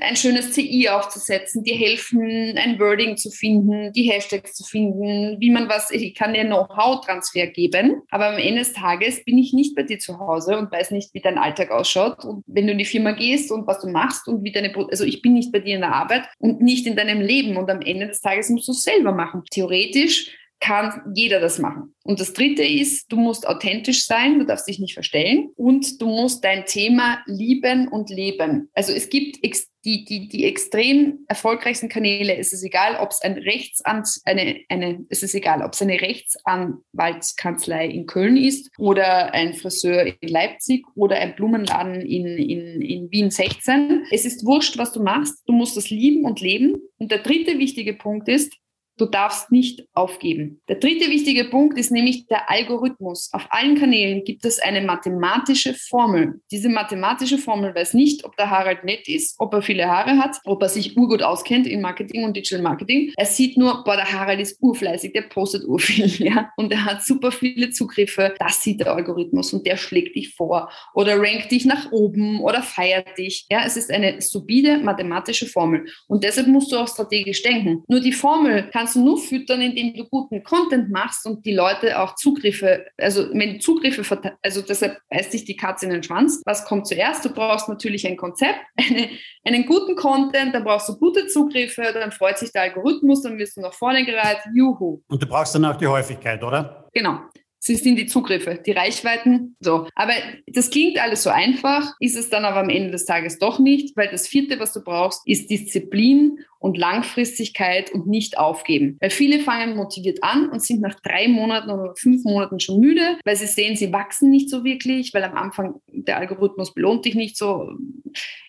ein schönes CI aufzusetzen, dir helfen, ein Wording zu finden, die Hashtags zu finden, wie man was, ich kann dir Know-how-Transfer geben. Aber am Ende des Tages bin ich nicht bei dir zu Hause und weiß nicht, wie dein Alltag ausschaut und wenn du in die Firma gehst und was du machst und wie deine, also ich bin nicht bei dir in der Arbeit und nicht in deinem Leben und am Ende des Tages musst du es selber machen. Theoretisch kann jeder das machen. Und das Dritte ist, du musst authentisch sein, du darfst dich nicht verstellen und du musst dein Thema lieben und leben. Also es gibt die, die, die extrem erfolgreichsten Kanäle. Es ist egal, ob es ein Rechtsamt, eine, eine, es ist egal, ob es eine Rechtsanwaltskanzlei in Köln ist oder ein Friseur in Leipzig oder ein Blumenladen in, in, in Wien 16. Es ist wurscht, was du machst. Du musst das lieben und leben. Und der dritte wichtige Punkt ist, Du darfst nicht aufgeben. Der dritte wichtige Punkt ist nämlich der Algorithmus. Auf allen Kanälen gibt es eine mathematische Formel. Diese mathematische Formel weiß nicht, ob der Harald nett ist, ob er viele Haare hat, ob er sich urgut auskennt in Marketing und Digital Marketing. Er sieht nur, boah, der Harald ist urfleißig, der postet urviel, [laughs] ja, und er hat super viele Zugriffe. Das sieht der Algorithmus und der schlägt dich vor oder rankt dich nach oben oder feiert dich. Ja, es ist eine stupide mathematische Formel und deshalb musst du auch strategisch denken. Nur die Formel kann kannst du nur füttern, indem du guten Content machst und die Leute auch Zugriffe, also wenn Zugriffe, also deshalb beißt sich die Katze in den Schwanz. Was kommt zuerst? Du brauchst natürlich ein Konzept, [laughs] eine, einen guten Content, dann brauchst du gute Zugriffe, dann freut sich der Algorithmus, dann wirst du nach vorne gereiht, juhu. Und du brauchst dann auch die Häufigkeit, oder? Genau. Sie sind die Zugriffe, die Reichweiten. So. Aber das klingt alles so einfach, ist es dann aber am Ende des Tages doch nicht, weil das vierte, was du brauchst, ist Disziplin und Langfristigkeit und nicht aufgeben. Weil viele fangen motiviert an und sind nach drei Monaten oder fünf Monaten schon müde, weil sie sehen, sie wachsen nicht so wirklich, weil am Anfang der Algorithmus belohnt dich nicht so,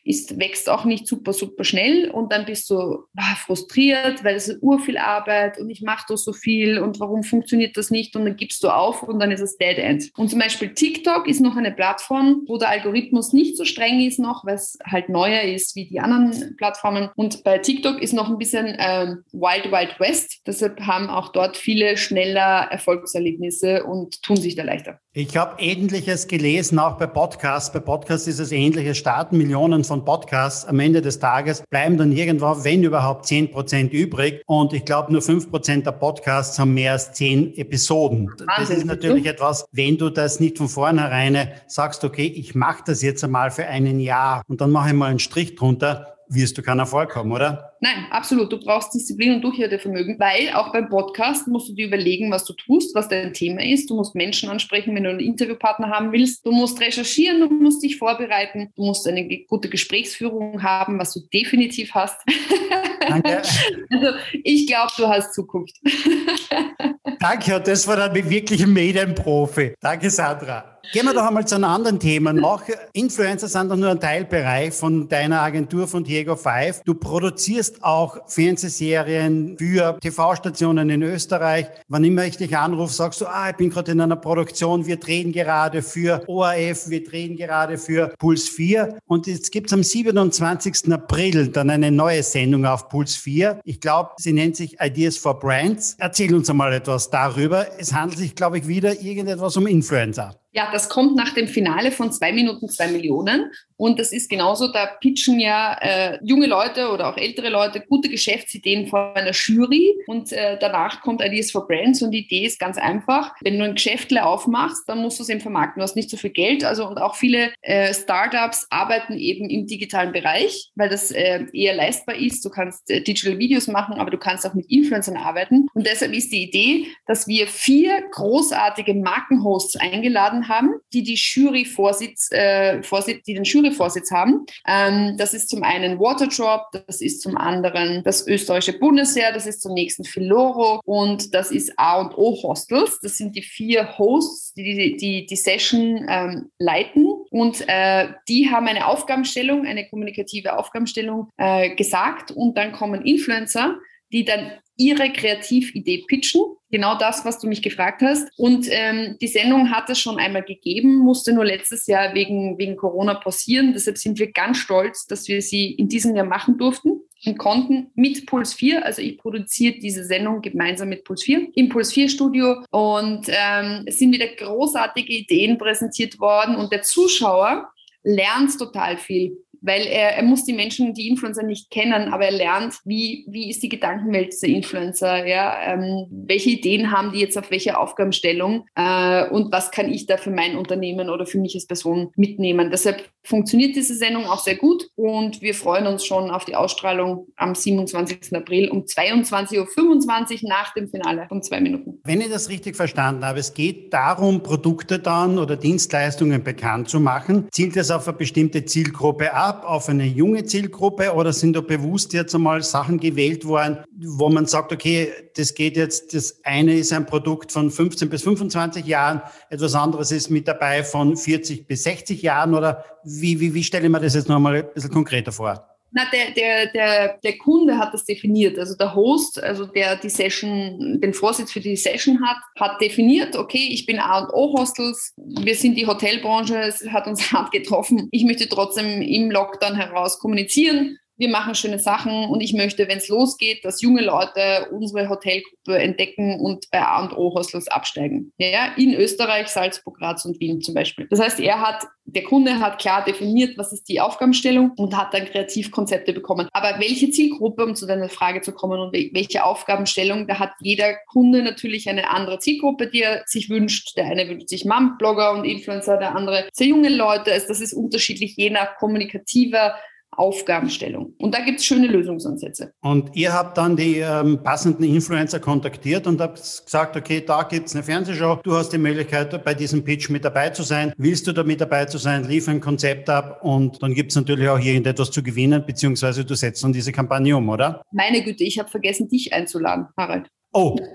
ist, wächst auch nicht super, super schnell und dann bist du ah, frustriert, weil es ist urviel Arbeit und ich mache doch so viel und warum funktioniert das nicht und dann gibst du auf und dann ist es Dead End. Und zum Beispiel TikTok ist noch eine Plattform, wo der Algorithmus nicht so streng ist noch, weil es halt neuer ist wie die anderen Plattformen und bei TikTok ist noch ein bisschen ähm, Wild Wild West. Deshalb haben auch dort viele schneller Erfolgserlebnisse und tun sich da leichter. Ich habe Ähnliches gelesen, auch bei Podcasts. Bei Podcasts ist es ähnliches. Starten Millionen von Podcasts. Am Ende des Tages bleiben dann irgendwo, wenn überhaupt, 10 Prozent übrig. Und ich glaube, nur 5 Prozent der Podcasts haben mehr als 10 Episoden. Wahnsinn. Das ist natürlich etwas, wenn du das nicht von vornherein sagst, okay, ich mache das jetzt einmal für ein Jahr und dann mache ich mal einen Strich drunter, wirst du keinen Erfolg haben, oder? Nein, absolut. Du brauchst Disziplin und Durchhaltevermögen, weil auch beim Podcast musst du dir überlegen, was du tust, was dein Thema ist. Du musst Menschen ansprechen, wenn du einen Interviewpartner haben willst. Du musst recherchieren, du musst dich vorbereiten, du musst eine gute Gesprächsführung haben, was du definitiv hast. [laughs] Danke. [laughs] Also ich glaube, du hast Zukunft. [laughs] Danke, das war dann wirklich ein Medienprofi. Danke, Sandra. Gehen wir doch einmal zu einem anderen Thema noch. Influencer sind doch nur ein Teilbereich von deiner Agentur von Diego Five. Du produzierst auch Fernsehserien für TV-Stationen in Österreich. Wann immer ich dich anrufe, sagst du, ah, ich bin gerade in einer Produktion, wir drehen gerade für ORF, wir drehen gerade für Puls 4. Und jetzt gibt es am 27. April dann eine neue Sendung auf Puls 4. Ich glaube, sie nennt sich Ideas for Brands. Erzähl uns einmal etwas darüber. Es handelt sich, glaube ich, wieder irgendetwas um Influencer. Ja, das kommt nach dem Finale von zwei Minuten zwei Millionen. Und das ist genauso, da pitchen ja äh, junge Leute oder auch ältere Leute gute Geschäftsideen vor einer Jury und äh, danach kommt Ideas for Brands und die Idee ist ganz einfach. Wenn du ein Geschäftle aufmachst, dann musst du es eben vermarkten. Du hast nicht so viel Geld. Also und auch viele äh, Startups arbeiten eben im digitalen Bereich, weil das äh, eher leistbar ist. Du kannst äh, Digital Videos machen, aber du kannst auch mit Influencern arbeiten. Und deshalb ist die Idee, dass wir vier großartige Markenhosts eingeladen haben, die die Jury Vorsitz, äh, Vorsitz die den Juryvorsitz haben. Ähm, das ist zum einen Waterdrop, das ist zum anderen das österreichische Bundesheer, das ist zum nächsten Filoro und das ist A und O Hostels. Das sind die vier Hosts, die die, die Session ähm, leiten und äh, die haben eine Aufgabenstellung, eine kommunikative Aufgabenstellung äh, gesagt und dann kommen Influencer, die dann ihre Kreatividee pitchen. Genau das, was du mich gefragt hast. Und ähm, die Sendung hat es schon einmal gegeben, musste nur letztes Jahr wegen, wegen Corona passieren. Deshalb sind wir ganz stolz, dass wir sie in diesem Jahr machen durften und konnten mit Puls 4, also ich produziere diese Sendung gemeinsam mit Puls 4 im Puls 4 Studio und ähm, es sind wieder großartige Ideen präsentiert worden und der Zuschauer lernt total viel weil er, er muss die Menschen, die Influencer nicht kennen, aber er lernt, wie, wie ist die Gedankenwelt dieser Influencer, ja, ähm, welche Ideen haben die jetzt auf welche Aufgabenstellung äh, und was kann ich da für mein Unternehmen oder für mich als Person mitnehmen. Deshalb funktioniert diese Sendung auch sehr gut und wir freuen uns schon auf die Ausstrahlung am 27. April um 22.25 Uhr nach dem Finale von zwei Minuten. Wenn ich das richtig verstanden habe, es geht darum, Produkte dann oder Dienstleistungen bekannt zu machen. Zielt es auf eine bestimmte Zielgruppe ab? auf eine junge Zielgruppe oder sind da bewusst jetzt einmal Sachen gewählt worden, wo man sagt, okay, das geht jetzt, das eine ist ein Produkt von 15 bis 25 Jahren, etwas anderes ist mit dabei von 40 bis 60 Jahren oder wie, wie, wie stelle ich mir das jetzt noch mal ein bisschen konkreter vor? Na, der, der, der, der Kunde hat das definiert. Also der Host, also der die Session, den Vorsitz für die Session hat, hat definiert, okay, ich bin A und O Hostels, wir sind die Hotelbranche, es hat uns [laughs] hart getroffen. Ich möchte trotzdem im Lockdown heraus kommunizieren wir machen schöne Sachen und ich möchte, wenn es losgeht, dass junge Leute unsere Hotelgruppe entdecken und bei A und O Hostels absteigen. Ja, in Österreich, Salzburg, Graz und Wien zum Beispiel. Das heißt, er hat, der Kunde hat klar definiert, was ist die Aufgabenstellung und hat dann Kreativkonzepte bekommen. Aber welche Zielgruppe, um zu deiner Frage zu kommen und welche Aufgabenstellung, da hat jeder Kunde natürlich eine andere Zielgruppe, die er sich wünscht. Der eine wünscht sich Mom-Blogger und Influencer, der andere sehr junge Leute. Also das ist unterschiedlich je nach kommunikativer Aufgabenstellung. Und da gibt es schöne Lösungsansätze. Und ihr habt dann die ähm, passenden Influencer kontaktiert und habt gesagt, okay, da gibt es eine Fernsehshow, du hast die Möglichkeit, bei diesem Pitch mit dabei zu sein. Willst du da mit dabei zu sein, lief ein Konzept ab und dann gibt es natürlich auch irgendetwas zu gewinnen, beziehungsweise du setzt dann diese Kampagne um, oder? Meine Güte, ich habe vergessen, dich einzuladen, Harald. Oh. [laughs]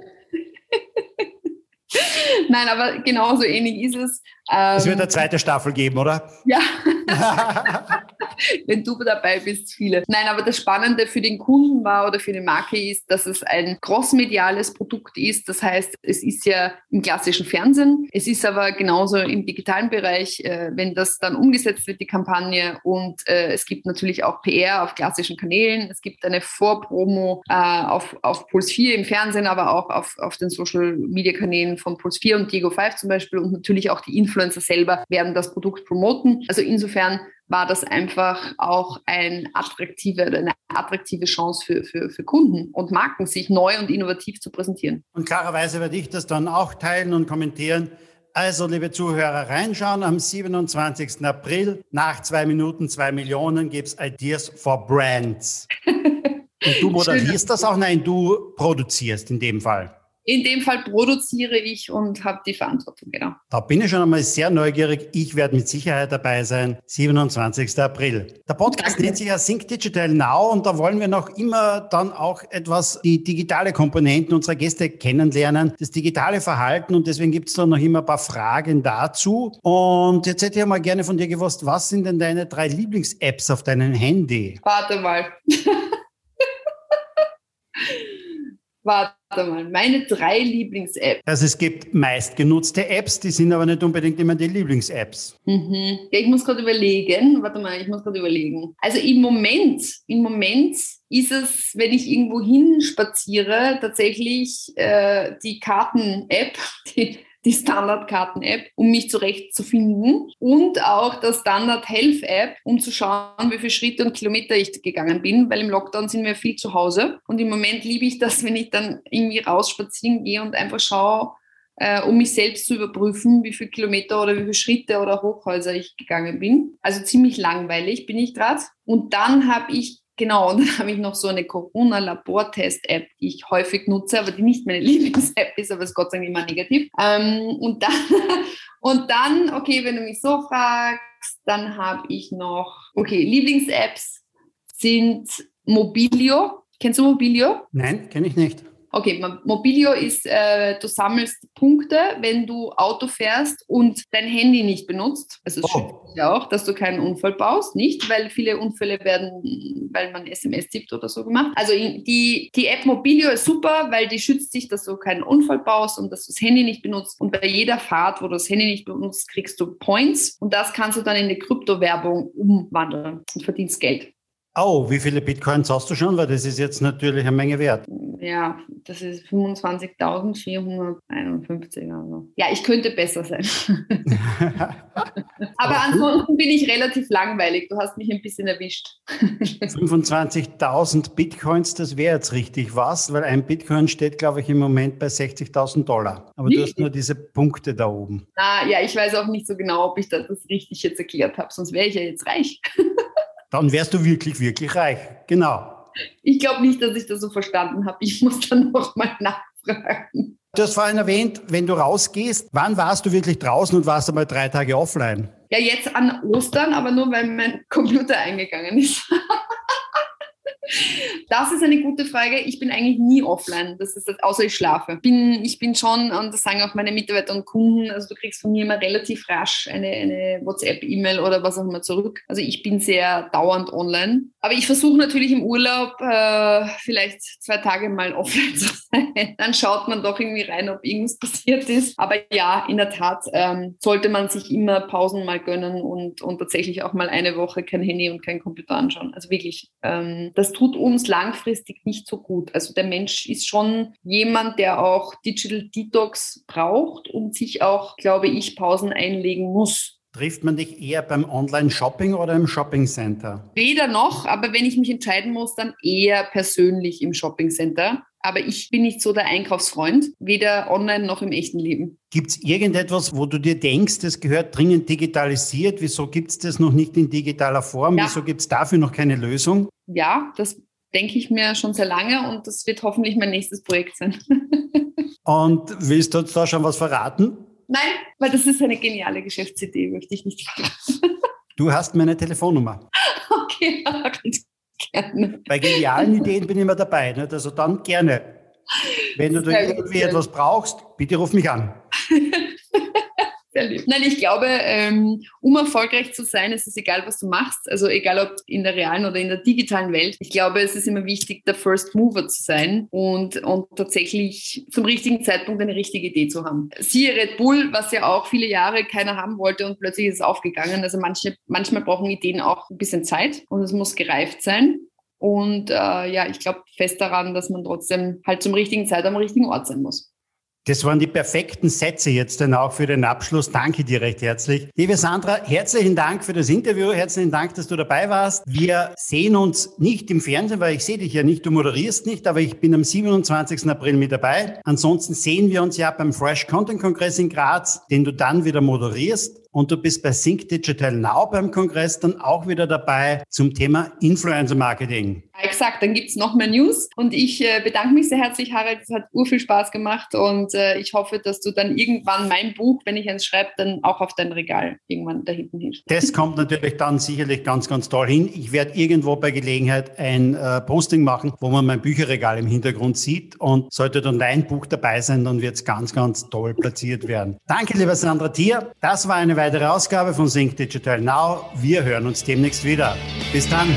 Nein, aber genauso ähnlich ist es. Ähm, es wird eine zweite Staffel geben, oder? Ja. [laughs] wenn du dabei bist, viele. Nein, aber das Spannende für den Kunden war oder für die Marke ist, dass es ein crossmediales Produkt ist. Das heißt, es ist ja im klassischen Fernsehen. Es ist aber genauso im digitalen Bereich, äh, wenn das dann umgesetzt wird, die Kampagne. Und äh, es gibt natürlich auch PR auf klassischen Kanälen. Es gibt eine Vorpromo äh, auf, auf Puls 4 im Fernsehen, aber auch auf, auf den Social Media Kanälen von Puls 4 und Diego 5 zum Beispiel. Und natürlich auch die Influencer selber werden das Produkt promoten. Also insofern war das einfach auch ein attraktive, eine attraktive Chance für, für, für Kunden und Marken, sich neu und innovativ zu präsentieren. Und klarerweise werde ich das dann auch teilen und kommentieren. Also, liebe Zuhörer, reinschauen. Am 27. April nach zwei Minuten, zwei Millionen gibt es Ideas for Brands. [laughs] Und du moderierst das auch? Nein, du produzierst in dem Fall. In dem Fall produziere ich und habe die Verantwortung, genau. Da bin ich schon einmal sehr neugierig. Ich werde mit Sicherheit dabei sein, 27. April. Der Podcast Danke. nennt sich ja Sync Digital Now und da wollen wir noch immer dann auch etwas die digitale Komponenten unserer Gäste kennenlernen, das digitale Verhalten und deswegen gibt es da noch immer ein paar Fragen dazu. Und jetzt hätte ich mal gerne von dir gewusst, was sind denn deine drei Lieblings-Apps auf deinem Handy? Warte mal. [laughs] Warte mal, meine drei Lieblings-Apps. Also es gibt meistgenutzte Apps, die sind aber nicht unbedingt immer die Lieblings-Apps. Mhm. Ja, ich muss gerade überlegen. Warte mal, ich muss gerade überlegen. Also im Moment, im Moment ist es, wenn ich irgendwo hin spaziere, tatsächlich äh, die Karten-App, [laughs] die die Standardkarten-App, um mich zurechtzufinden und auch der Standard Health App, um zu schauen, wie viele Schritte und Kilometer ich gegangen bin, weil im Lockdown sind wir viel zu Hause und im Moment liebe ich das, [laughs] wenn ich dann irgendwie raus spazieren gehe und einfach schaue, äh, um mich selbst zu überprüfen, wie viele Kilometer oder wie viele Schritte oder Hochhäuser ich gegangen bin. Also ziemlich langweilig bin ich gerade. Und dann habe ich Genau, und dann [laughs] habe ich noch so eine Corona-Labortest-App, die ich häufig nutze, aber die nicht meine [laughs] Lieblings-App ist, aber ist Gott sei Dank immer negativ. Ähm, und, dann, [laughs] und dann, okay, wenn du mich so fragst, dann habe ich noch, okay, Lieblings-Apps sind Mobilio. Kennst du Mobilio? Nein, kenne ich nicht. Okay, Mobilio ist, äh, du sammelst Punkte, wenn du Auto fährst und dein Handy nicht benutzt. Also es oh. schützt ja auch, dass du keinen Unfall baust, nicht, weil viele Unfälle werden, weil man SMS tippt oder so gemacht. Also die, die App Mobilio ist super, weil die schützt dich, dass du keinen Unfall baust und dass du das Handy nicht benutzt. Und bei jeder Fahrt, wo du das Handy nicht benutzt, kriegst du Points und das kannst du dann in die Kryptowerbung umwandeln und verdienst Geld. Oh, wie viele Bitcoins hast du schon? Weil das ist jetzt natürlich eine Menge wert. Ja, das ist 25.451. Also. Ja, ich könnte besser sein. [laughs] Aber ansonsten bin ich relativ langweilig. Du hast mich ein bisschen erwischt. [laughs] 25.000 Bitcoins, das wäre jetzt richtig was, weil ein Bitcoin steht, glaube ich, im Moment bei 60.000 Dollar. Aber nicht? du hast nur diese Punkte da oben. Ah, ja, ich weiß auch nicht so genau, ob ich das richtig jetzt erklärt habe, sonst wäre ich ja jetzt reich. [laughs] Dann wärst du wirklich, wirklich reich. Genau. Ich glaube nicht, dass ich das so verstanden habe. Ich muss dann nochmal nachfragen. Du hast vorhin erwähnt, wenn du rausgehst, wann warst du wirklich draußen und warst einmal drei Tage offline? Ja, jetzt an Ostern, aber nur weil mein Computer eingegangen ist. [laughs] Das ist eine gute Frage. Ich bin eigentlich nie offline, das ist das, außer ich schlafe. Bin, ich bin schon, und das sagen auch meine Mitarbeiter und Kunden, also du kriegst von mir immer relativ rasch eine, eine WhatsApp-E-Mail oder was auch immer zurück. Also ich bin sehr dauernd online. Aber ich versuche natürlich im Urlaub äh, vielleicht zwei Tage mal offline [laughs] zu sein. Dann schaut man doch irgendwie rein, ob irgendwas passiert ist. Aber ja, in der Tat ähm, sollte man sich immer Pausen mal gönnen und, und tatsächlich auch mal eine Woche kein Handy und kein Computer anschauen. Also wirklich, ähm, das tut uns langfristig nicht so gut. Also der Mensch ist schon jemand, der auch Digital Detox braucht und sich auch, glaube ich, Pausen einlegen muss. Trifft man dich eher beim Online-Shopping oder im Shopping-Center? Weder noch, aber wenn ich mich entscheiden muss, dann eher persönlich im Shopping-Center. Aber ich bin nicht so der Einkaufsfreund, weder online noch im echten Leben. Gibt es irgendetwas, wo du dir denkst, das gehört dringend digitalisiert? Wieso gibt es das noch nicht in digitaler Form? Ja. Wieso gibt es dafür noch keine Lösung? Ja, das denke ich mir schon sehr lange und das wird hoffentlich mein nächstes Projekt sein. [laughs] und willst du uns da schon was verraten? Nein, weil das ist eine geniale Geschäftsidee, möchte ich nicht verraten. Du hast meine Telefonnummer. [laughs] Okay, gerne. Bei genialen Ideen bin ich immer dabei. Nicht? Also dann gerne. Wenn du da irgendwie etwas brauchst, bitte ruf mich an. [laughs] Sehr lieb. Nein, ich glaube, ähm, um erfolgreich zu sein, ist es egal, was du machst. Also egal, ob in der realen oder in der digitalen Welt. Ich glaube, es ist immer wichtig, der First Mover zu sein und, und tatsächlich zum richtigen Zeitpunkt eine richtige Idee zu haben. Siehe Red Bull, was ja auch viele Jahre keiner haben wollte und plötzlich ist es aufgegangen. Also manche, manchmal brauchen Ideen auch ein bisschen Zeit und es muss gereift sein. Und äh, ja, ich glaube fest daran, dass man trotzdem halt zum richtigen Zeit am richtigen Ort sein muss. Das waren die perfekten Sätze jetzt dann auch für den Abschluss. Danke dir recht herzlich. Liebe Sandra, herzlichen Dank für das Interview. Herzlichen Dank, dass du dabei warst. Wir sehen uns nicht im Fernsehen, weil ich sehe dich ja nicht, du moderierst nicht, aber ich bin am 27. April mit dabei. Ansonsten sehen wir uns ja beim Fresh Content Kongress in Graz, den du dann wieder moderierst und du bist bei Sync Digital Now beim Kongress dann auch wieder dabei zum Thema Influencer Marketing. Exakt, dann gibt es noch mehr News und ich äh, bedanke mich sehr herzlich, Harald. Es hat ur viel Spaß gemacht und äh, ich hoffe, dass du dann irgendwann mein Buch, wenn ich eins schreibe, dann auch auf dein Regal irgendwann da hinten hin. Das kommt natürlich dann sicherlich ganz, ganz toll hin. Ich werde irgendwo bei Gelegenheit ein äh, Posting machen, wo man mein Bücherregal im Hintergrund sieht und sollte dann dein Buch dabei sein, dann wird es ganz, ganz toll platziert werden. Danke, lieber Sandra Thier. Das war eine weitere Ausgabe von Sync Digital Now. Wir hören uns demnächst wieder. Bis dann.